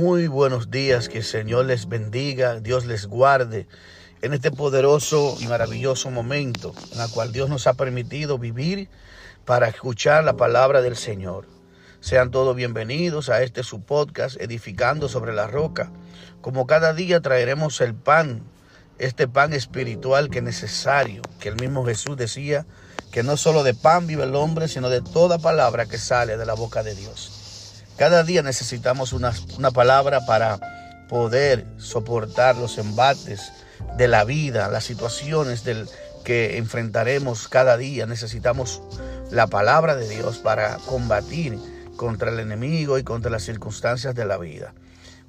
Muy buenos días, que el Señor les bendiga, Dios les guarde en este poderoso y maravilloso momento en el cual Dios nos ha permitido vivir para escuchar la palabra del Señor. Sean todos bienvenidos a este su podcast, Edificando sobre la Roca. Como cada día traeremos el pan, este pan espiritual que es necesario, que el mismo Jesús decía, que no solo de pan vive el hombre, sino de toda palabra que sale de la boca de Dios. Cada día necesitamos una, una palabra para poder soportar los embates de la vida, las situaciones del, que enfrentaremos cada día. Necesitamos la palabra de Dios para combatir contra el enemigo y contra las circunstancias de la vida.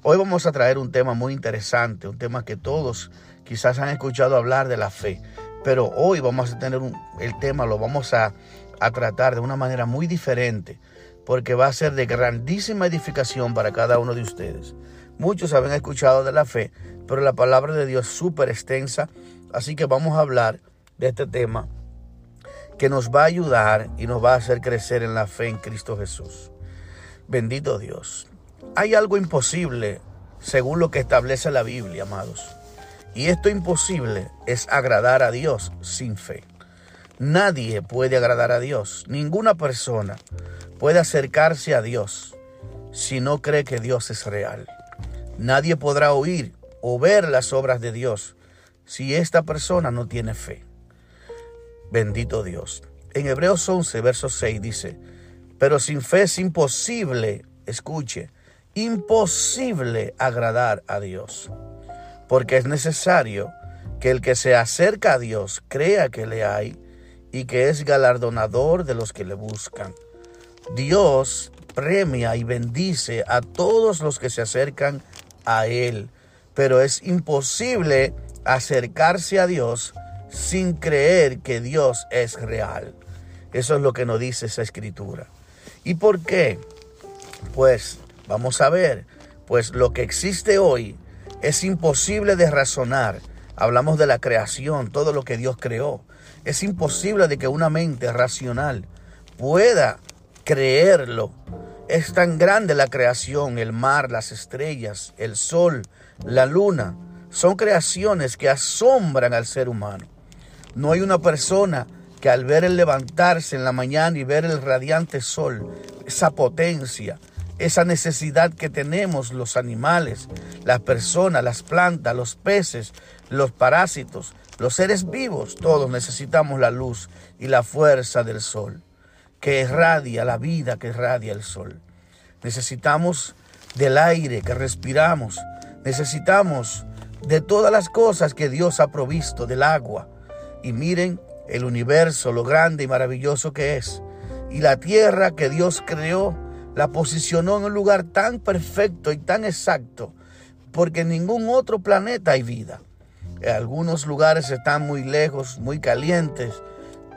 Hoy vamos a traer un tema muy interesante, un tema que todos quizás han escuchado hablar de la fe, pero hoy vamos a tener un, el tema, lo vamos a, a tratar de una manera muy diferente porque va a ser de grandísima edificación para cada uno de ustedes. Muchos habían escuchado de la fe, pero la palabra de Dios es súper extensa, así que vamos a hablar de este tema que nos va a ayudar y nos va a hacer crecer en la fe en Cristo Jesús. Bendito Dios. Hay algo imposible según lo que establece la Biblia, amados. Y esto imposible es agradar a Dios sin fe. Nadie puede agradar a Dios, ninguna persona puede acercarse a Dios si no cree que Dios es real. Nadie podrá oír o ver las obras de Dios si esta persona no tiene fe. Bendito Dios. En Hebreos 11, verso 6 dice, pero sin fe es imposible, escuche, imposible agradar a Dios, porque es necesario que el que se acerca a Dios crea que le hay y que es galardonador de los que le buscan. Dios premia y bendice a todos los que se acercan a Él, pero es imposible acercarse a Dios sin creer que Dios es real. Eso es lo que nos dice esa escritura. ¿Y por qué? Pues vamos a ver, pues lo que existe hoy es imposible de razonar. Hablamos de la creación, todo lo que Dios creó. Es imposible de que una mente racional pueda creerlo. Es tan grande la creación, el mar, las estrellas, el sol, la luna. Son creaciones que asombran al ser humano. No hay una persona que al ver el levantarse en la mañana y ver el radiante sol, esa potencia, esa necesidad que tenemos los animales, las personas, las plantas, los peces, los parásitos, los seres vivos, todos necesitamos la luz y la fuerza del sol que irradia la vida que irradia el sol. Necesitamos del aire que respiramos. Necesitamos de todas las cosas que Dios ha provisto, del agua. Y miren el universo, lo grande y maravilloso que es. Y la tierra que Dios creó, la posicionó en un lugar tan perfecto y tan exacto, porque en ningún otro planeta hay vida. Algunos lugares están muy lejos, muy calientes,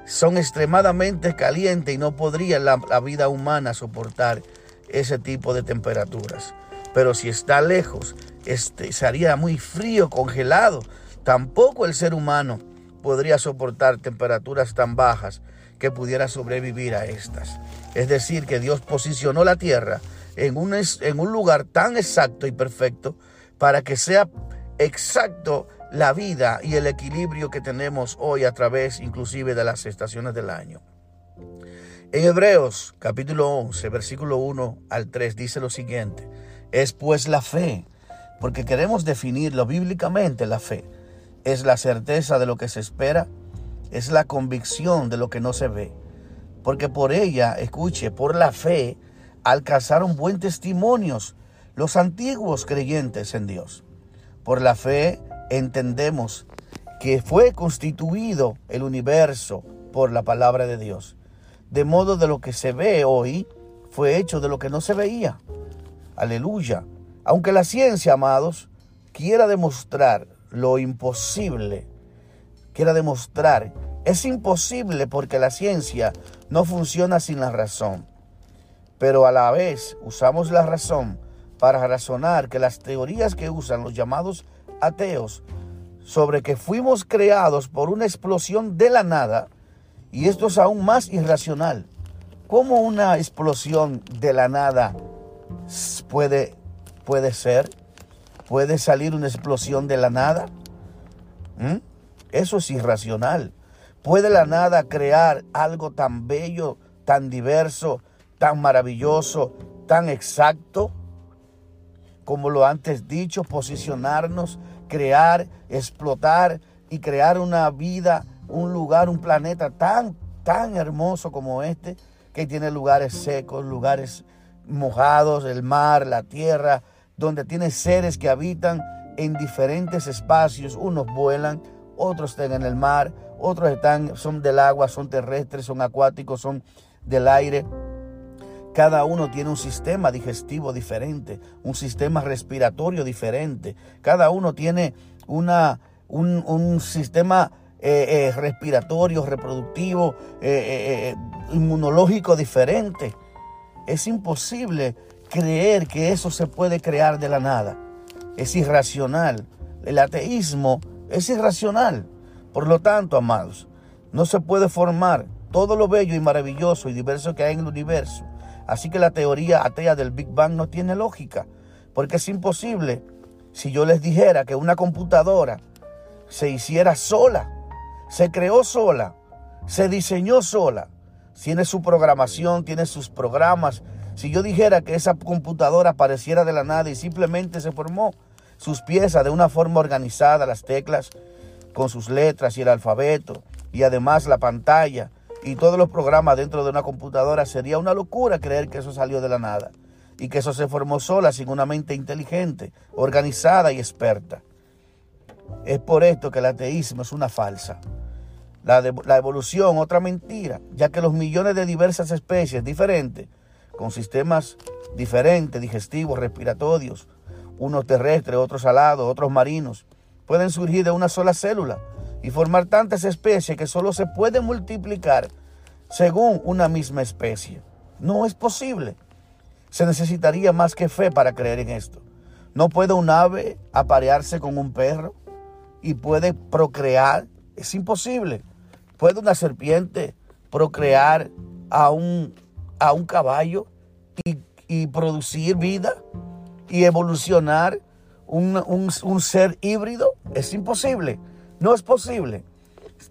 son extremadamente calientes y no podría la, vida humana soportar ese tipo de temperaturas. Pero si está lejos, este, sería muy frío, congelado. Tampoco el ser humano podría soportar temperaturas tan bajas que pudiera sobrevivir a estas. Es decir, que Dios posicionó la tierra en un, en un lugar tan exacto y perfecto para que sea exacto la vida y el equilibrio que tenemos hoy a través inclusive de las estaciones del año. En Hebreos capítulo 11, versículo 1 al 3 dice lo siguiente, es pues la fe, porque queremos definirlo bíblicamente la fe, es la certeza de lo que se espera, es la convicción de lo que no se ve, porque por ella, escuche, por la fe alcanzaron buen testimonios los antiguos creyentes en Dios. Por la fe entendemos que fue constituido el universo por la palabra de Dios. De modo de lo que se ve hoy fue hecho de lo que no se veía. Aleluya. Aunque la ciencia, amados, quiera demostrar lo imposible, quiera demostrar, es imposible porque la ciencia no funciona sin la razón. Pero a la vez usamos la razón para razonar que las teorías que usan los llamados ateos sobre que fuimos creados por una explosión de la nada, y esto es aún más irracional. ¿Cómo una explosión de la nada puede Puede ser. Puede salir una explosión de la nada. ¿Mm? Eso es irracional. ¿Puede la nada crear algo tan bello, tan diverso, tan maravilloso, tan exacto? Como lo antes dicho, posicionarnos, crear, explotar y crear una vida, un lugar, un planeta tan, tan hermoso como este, que tiene lugares secos, lugares mojados, el mar, la tierra, donde tiene seres que habitan en diferentes espacios. Unos vuelan, otros están en el mar, otros están, son del agua, son terrestres, son acuáticos, son del aire. Cada uno tiene un sistema digestivo diferente, un sistema respiratorio diferente. Cada uno tiene una, un, sistema eh, eh, respiratorio, reproductivo, eh, inmunológico diferente. Es imposible creer que eso se puede crear de la nada. Es irracional. El ateísmo es irracional. Por lo tanto, amados, no se puede formar todo lo bello y maravilloso y diverso que hay en el universo. Así que la teoría atea del Big Bang no tiene lógica, porque es imposible si yo les dijera que una computadora se hiciera sola, se creó sola, se diseñó sola, tiene su programación, tiene sus programas. Si yo dijera que esa computadora apareciera de la nada y simplemente se formó sus piezas de una forma organizada, las teclas, con sus letras y el alfabeto y además la pantalla y todos los programas dentro de una computadora, sería una locura creer que eso salió de la nada y que eso se formó sola sin una mente inteligente, organizada y experta. Es por esto que el ateísmo es una falsa. La, la, evolución, otra mentira, ya que los millones de diversas especies diferentes, con sistemas diferentes, digestivos, respiratorios, unos terrestres, otros salados, otros marinos, pueden surgir de una sola célula y formar tantas especies que solo se pueden multiplicar según una misma especie. No es posible. Se necesitaría más que fe para creer en esto. No puede un ave aparearse con un perro y puede procrear. Es imposible. ¿Puede una serpiente procrear a un, a un caballo y, producir vida y evolucionar un, ser híbrido? Es imposible, no es posible.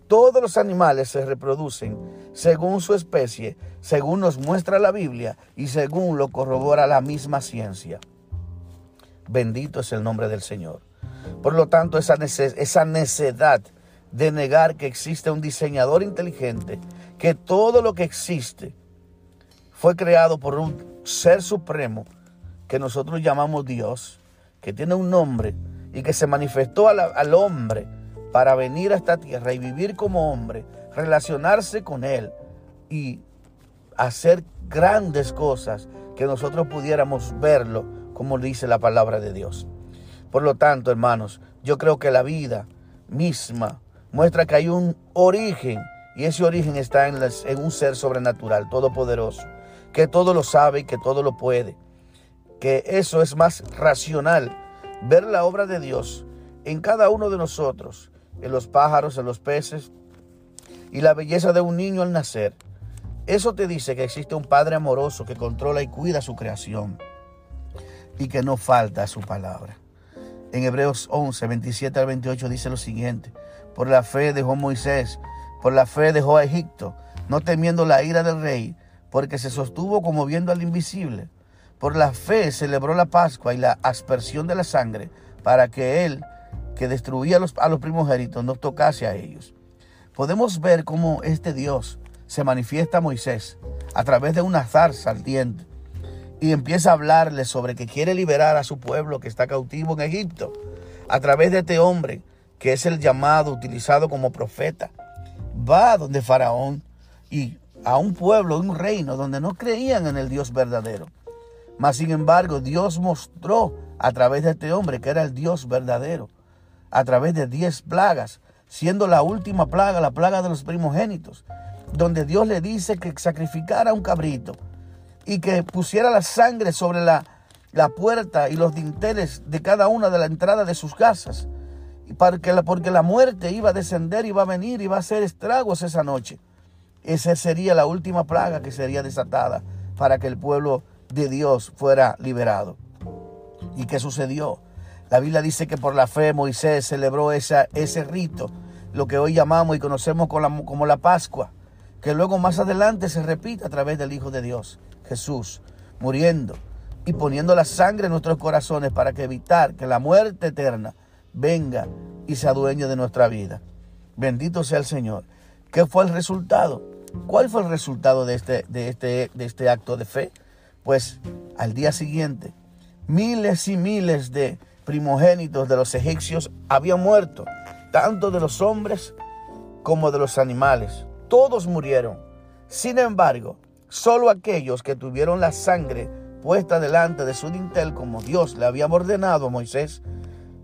Todos los animales se reproducen según su especie, según nos muestra la Biblia y según lo corrobora la misma ciencia. Bendito es el nombre del Señor. Por lo tanto, esa, esa necedad de negar que existe un diseñador inteligente, que todo lo que existe fue creado por un ser supremo que nosotros llamamos Dios, que tiene un nombre y que se manifestó al hombre para venir a esta tierra y vivir como hombre, relacionarse con Él y hacer grandes cosas que nosotros pudiéramos verlo como dice la palabra de Dios. Por lo tanto, hermanos, yo creo que la vida misma muestra que hay un origen y ese origen está en, en un ser sobrenatural, todopoderoso, que todo lo sabe y que todo lo puede que eso es más racional, ver la obra de Dios en cada uno de nosotros, en los pájaros, en los peces, y la belleza de un niño al nacer. Eso te dice que existe un Padre amoroso que controla y cuida su creación y que no falta su palabra. En Hebreos 11, 27 al 28 dice lo siguiente, por la fe dejó Moisés, por la fe dejó a Egipto, no temiendo la ira del rey, porque se sostuvo como viendo al invisible. Por la fe celebró la Pascua y la aspersión de la sangre para que Él, que destruía a los, a primogénitos, no tocase a ellos. Podemos ver cómo este Dios se manifiesta a Moisés a través de una zarza ardiente y empieza a hablarle sobre que quiere liberar a su pueblo que está cautivo en Egipto a través de este hombre que es el llamado utilizado como profeta. Va donde Faraón y a un pueblo, un reino donde no creían en el Dios verdadero. Mas sin embargo, Dios mostró a través de este hombre que era el Dios verdadero, a través de diez plagas, siendo la última plaga la plaga de los primogénitos, donde Dios le dice que sacrificara un cabrito y que pusiera la sangre sobre la, la puerta y los dinteles de cada una de la entrada de sus casas, porque la, porque la muerte iba a descender, iba a venir, iba a hacer estragos esa noche. Esa sería la última plaga que sería desatada para que el pueblo de Dios fuera liberado. ¿Y qué sucedió? La Biblia dice que por la fe Moisés celebró ese rito, lo que hoy llamamos y conocemos como la, como la Pascua, que luego más adelante se repite a través del Hijo de Dios, Jesús, muriendo y poniendo la sangre en nuestros corazones para que evitar que la muerte eterna venga y se adueñe de nuestra vida. Bendito sea el Señor. ¿Qué fue el resultado? ¿Cuál fue el resultado de este, de este, de este acto de fe? Pues al día siguiente, miles y miles de primogénitos de los egipcios habían muerto, tanto de los hombres como de los animales. Todos murieron. Sin embargo, solo aquellos que tuvieron la sangre puesta delante de su dintel como Dios le había ordenado a Moisés,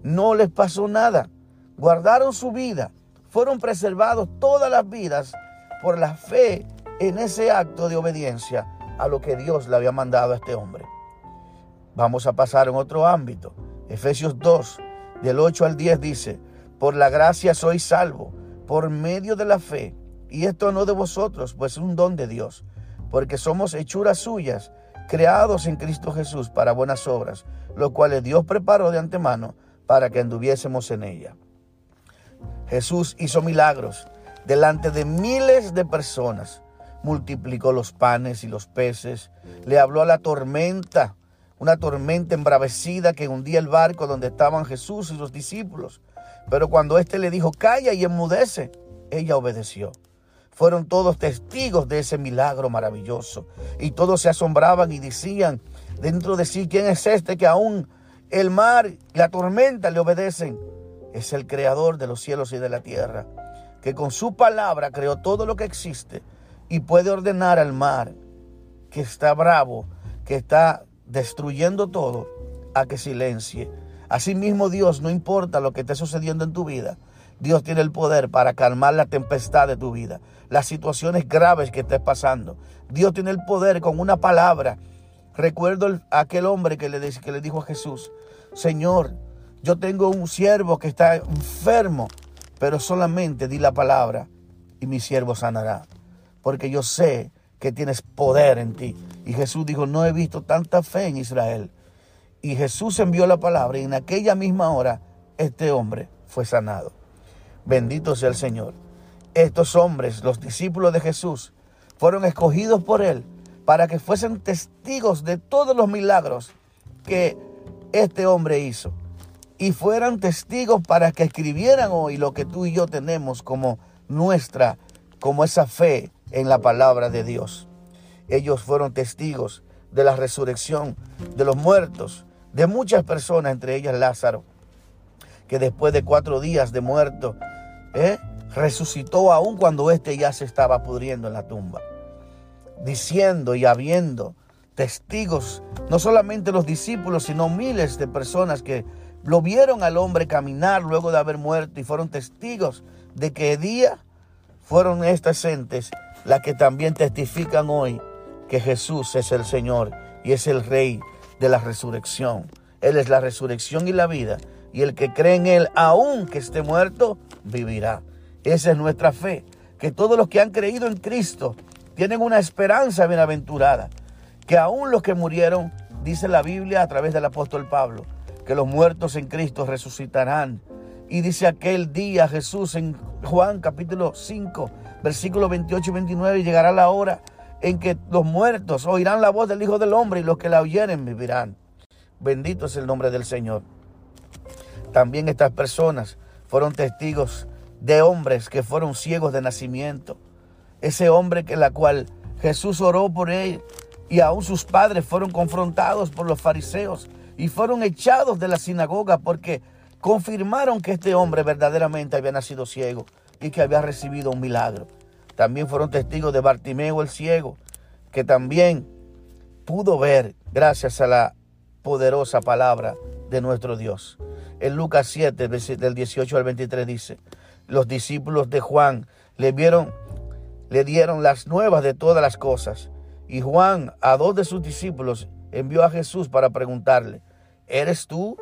no les pasó nada. Guardaron su vida. Fueron preservados todas las vidas por la fe en ese acto de obediencia a lo que Dios le había mandado a este hombre. Vamos a pasar en otro ámbito. Efesios 2, del 8 al 10 dice, por la gracia soy salvo, por medio de la fe, y esto no de vosotros, pues es un don de Dios, porque somos hechuras suyas, creados en Cristo Jesús para buenas obras, lo cuales Dios preparó de antemano para que anduviésemos en ella. Jesús hizo milagros delante de miles de personas, multiplicó los panes y los peces, le habló a la tormenta una tormenta embravecida que hundía el barco donde estaban Jesús y los discípulos. Pero cuando éste le dijo, calla y enmudece, ella obedeció. Fueron todos testigos de ese milagro maravilloso. Y todos se asombraban y decían dentro de sí, ¿quién es este que aún el mar y la tormenta le obedecen? Es el creador de los cielos y de la tierra, que con su palabra creó todo lo que existe y puede ordenar al mar, que está bravo, que está destruyendo todo, a que silencie. Asimismo Dios, no importa lo que esté sucediendo en tu vida, Dios tiene el poder para calmar la tempestad de tu vida, las situaciones graves que estés pasando. Dios tiene el poder con una palabra. Recuerdo aquel hombre que le, que le dijo a Jesús, Señor, yo tengo un siervo que está enfermo, pero solamente di la palabra y mi siervo sanará, porque yo sé que tienes poder en ti. Y Jesús dijo, no he visto tanta fe en Israel. Y Jesús envió la palabra y en aquella misma hora este hombre fue sanado. Bendito sea el Señor. Estos hombres, los discípulos de Jesús, fueron escogidos por Él para que fuesen testigos de todos los milagros que este hombre hizo. Y fueran testigos para que escribieran hoy lo que tú y yo tenemos como nuestra, como esa fe en la palabra de Dios. Ellos fueron testigos de la resurrección de los muertos, de muchas personas, entre ellas Lázaro, que después de cuatro días de muerto, ¿eh? resucitó aún cuando éste ya se estaba pudriendo en la tumba, diciendo y habiendo testigos, no solamente los discípulos, sino miles de personas que lo vieron al hombre caminar luego de haber muerto y fueron testigos de que día fueron estas entes las que también testifican hoy que Jesús es el Señor y es el Rey de la resurrección. Él es la resurrección y la vida. Y el que cree en Él, aunque esté muerto, vivirá. Esa es nuestra fe. Que todos los que han creído en Cristo tienen una esperanza bienaventurada. Que aún los que murieron, dice la Biblia a través del apóstol Pablo, que los muertos en Cristo resucitarán. Y dice aquel día Jesús en Juan capítulo 5, versículo 28 y 29, llegará la hora en que los muertos oirán la voz del Hijo del Hombre y los que la oyeren vivirán. Bendito es el nombre del Señor. También estas personas fueron testigos de hombres que fueron ciegos de nacimiento. Ese hombre que la cual Jesús oró por él y aún sus padres fueron confrontados por los fariseos y fueron echados de la sinagoga porque confirmaron que este hombre verdaderamente había nacido ciego y que había recibido un milagro. También fueron testigos de Bartimeo el ciego, que también pudo ver gracias a la poderosa palabra de nuestro Dios. En Lucas 7, del 18 al 23 dice, los discípulos de Juan le vieron, le dieron las nuevas de todas las cosas. Y Juan a dos de sus discípulos envió a Jesús para preguntarle, ¿eres tú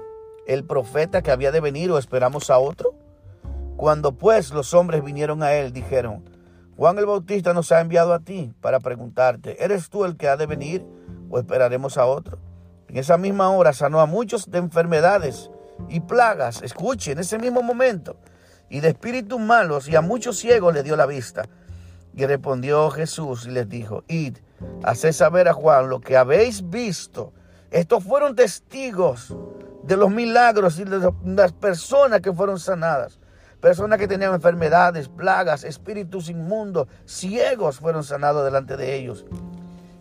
el profeta que había de venir o esperamos a otro? Cuando pues los hombres vinieron a él, dijeron, Juan el Bautista nos ha enviado a ti para preguntarte, ¿eres tú el que ha de venir o esperaremos a otro? En esa misma hora sanó a muchos de enfermedades y plagas, escuche, en ese mismo momento, y de espíritus malos, y a muchos ciegos le dio la vista. Y respondió Jesús y les dijo, id, haced saber a Juan lo que habéis visto. Estos fueron testigos de los milagros y de las personas que fueron sanadas. Personas que tenían enfermedades, plagas, espíritus inmundos, ciegos fueron sanados delante de ellos.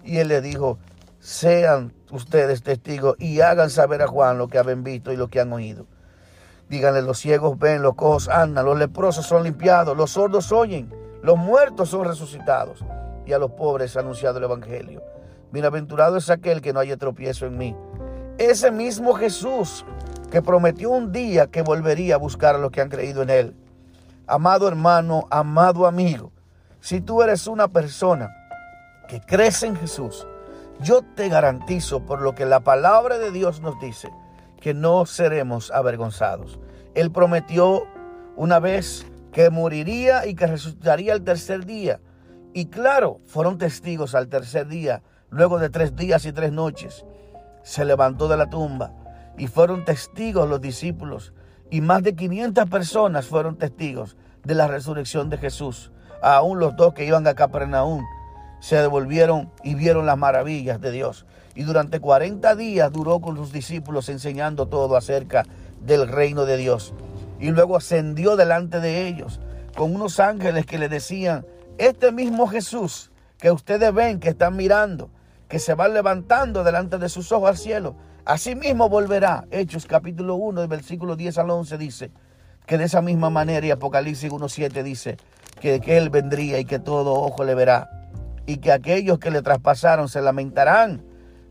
Y él le dijo, sean ustedes testigos y hagan saber a Juan lo que habían visto y lo que han oído. Díganle, los ciegos ven, los cojos andan, los leprosos son limpiados, los sordos oyen, los muertos son resucitados y a los pobres ha anunciado el Evangelio. Bienaventurado es aquel que no haya tropiezo en mí. Ese mismo Jesús que prometió un día que volvería a buscar a los que han creído en él. Amado hermano, amado amigo, si tú eres una persona que crees en Jesús, yo te garantizo por lo que la palabra de Dios nos dice, que no seremos avergonzados. Él prometió una vez que moriría y que resucitaría el tercer día. Y claro, fueron testigos al tercer día, luego de tres días y tres noches. Se levantó de la tumba y fueron testigos los discípulos. Y más de 500 personas fueron testigos de la resurrección de Jesús. Aún los dos que iban a Capernaum se devolvieron y vieron las maravillas de Dios. Y durante 40 días duró con sus discípulos enseñando todo acerca del reino de Dios. Y luego ascendió delante de ellos con unos ángeles que le decían, este mismo Jesús que ustedes ven, que están mirando, que se va levantando delante de sus ojos al cielo, así mismo volverá. Hechos capítulo 1, del versículo 10 al 11 dice que de esa misma manera y Apocalipsis 1.7 dice que, que Él vendría y que todo ojo le verá y que aquellos que le traspasaron se lamentarán,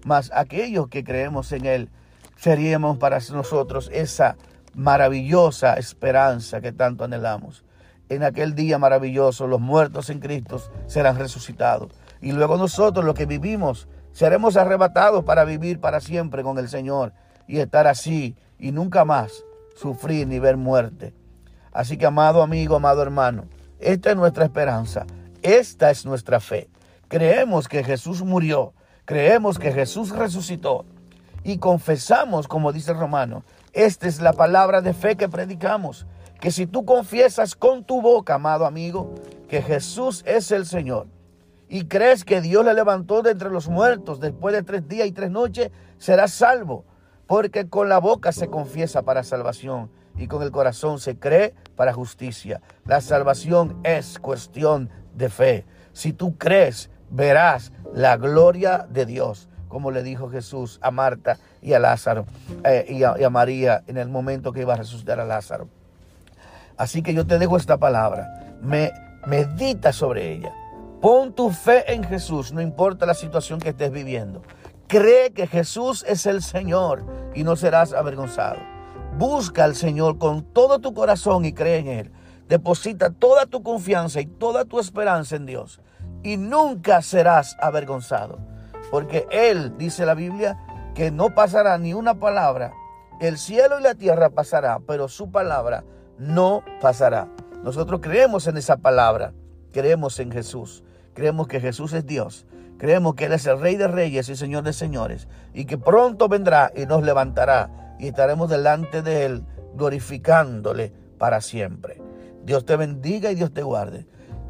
mas aquellos que creemos en Él seríamos para nosotros esa maravillosa esperanza que tanto anhelamos. En aquel día maravilloso los muertos en Cristo serán resucitados y luego nosotros los que vivimos seremos arrebatados para vivir para siempre con el Señor y estar así y nunca más sufrir ni ver muerte. Así que amado amigo, amado hermano, esta es nuestra esperanza, esta es nuestra fe. Creemos que Jesús murió, creemos que Jesús resucitó y confesamos, como dice el Romano, esta es la palabra de fe que predicamos, que si tú confiesas con tu boca, amado amigo, que Jesús es el Señor, y crees que Dios le levantó de entre los muertos después de tres días y tres noches, serás salvo, porque con la boca se confiesa para salvación y con el corazón se cree para justicia. La salvación es cuestión de fe. Si tú crees, verás la gloria de Dios, como le dijo Jesús a Marta y a Lázaro eh, y, a, María en el momento que iba a resucitar a Lázaro. Así que yo te dejo esta palabra, me, medita sobre ella. Pon tu fe en Jesús, no importa la situación que estés viviendo. Cree que Jesús es el Señor y no serás avergonzado. Busca al Señor con todo tu corazón y cree en Él. Deposita toda tu confianza y toda tu esperanza en Dios y nunca serás avergonzado. Porque Él, dice la Biblia, que no pasará ni una palabra. El cielo y la tierra pasará, pero su palabra no pasará. Nosotros creemos en esa palabra, creemos en Jesús, creemos que Jesús es Dios, creemos que Él es el Rey de Reyes y Señor de Señores, y que pronto vendrá y nos levantará y estaremos delante de Él glorificándole para siempre. Dios te bendiga y Dios te guarde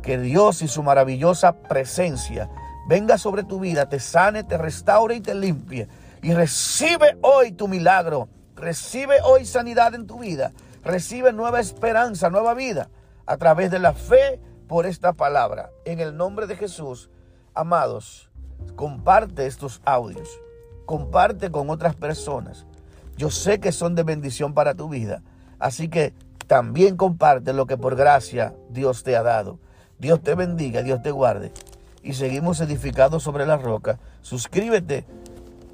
que Dios y su maravillosa presencia venga sobre tu vida, te sane, te restaure y te limpie. Y recibe hoy tu milagro. Recibe hoy sanidad en tu vida. Recibe nueva esperanza, nueva vida a través de la fe por esta palabra. En el nombre de Jesús, amados, comparte estos audios. Comparte con otras personas. Yo sé que son de bendición para tu vida. Así que también comparte lo que por gracia Dios te ha dado. Dios te bendiga, Dios te guarde. Y seguimos edificados sobre la roca. Suscríbete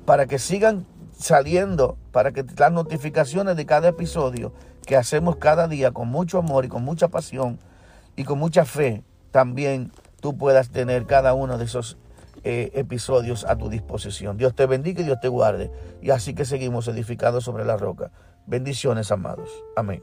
para que sigan saliendo, para que las notificaciones de cada episodio que hacemos cada día con mucho amor y con mucha pasión y con mucha fe, también tú puedas tener cada uno de esos eh, episodios a tu disposición. Dios te bendiga y Dios te guarde. Y así que seguimos edificados sobre la roca. Bendiciones, amados. Amén.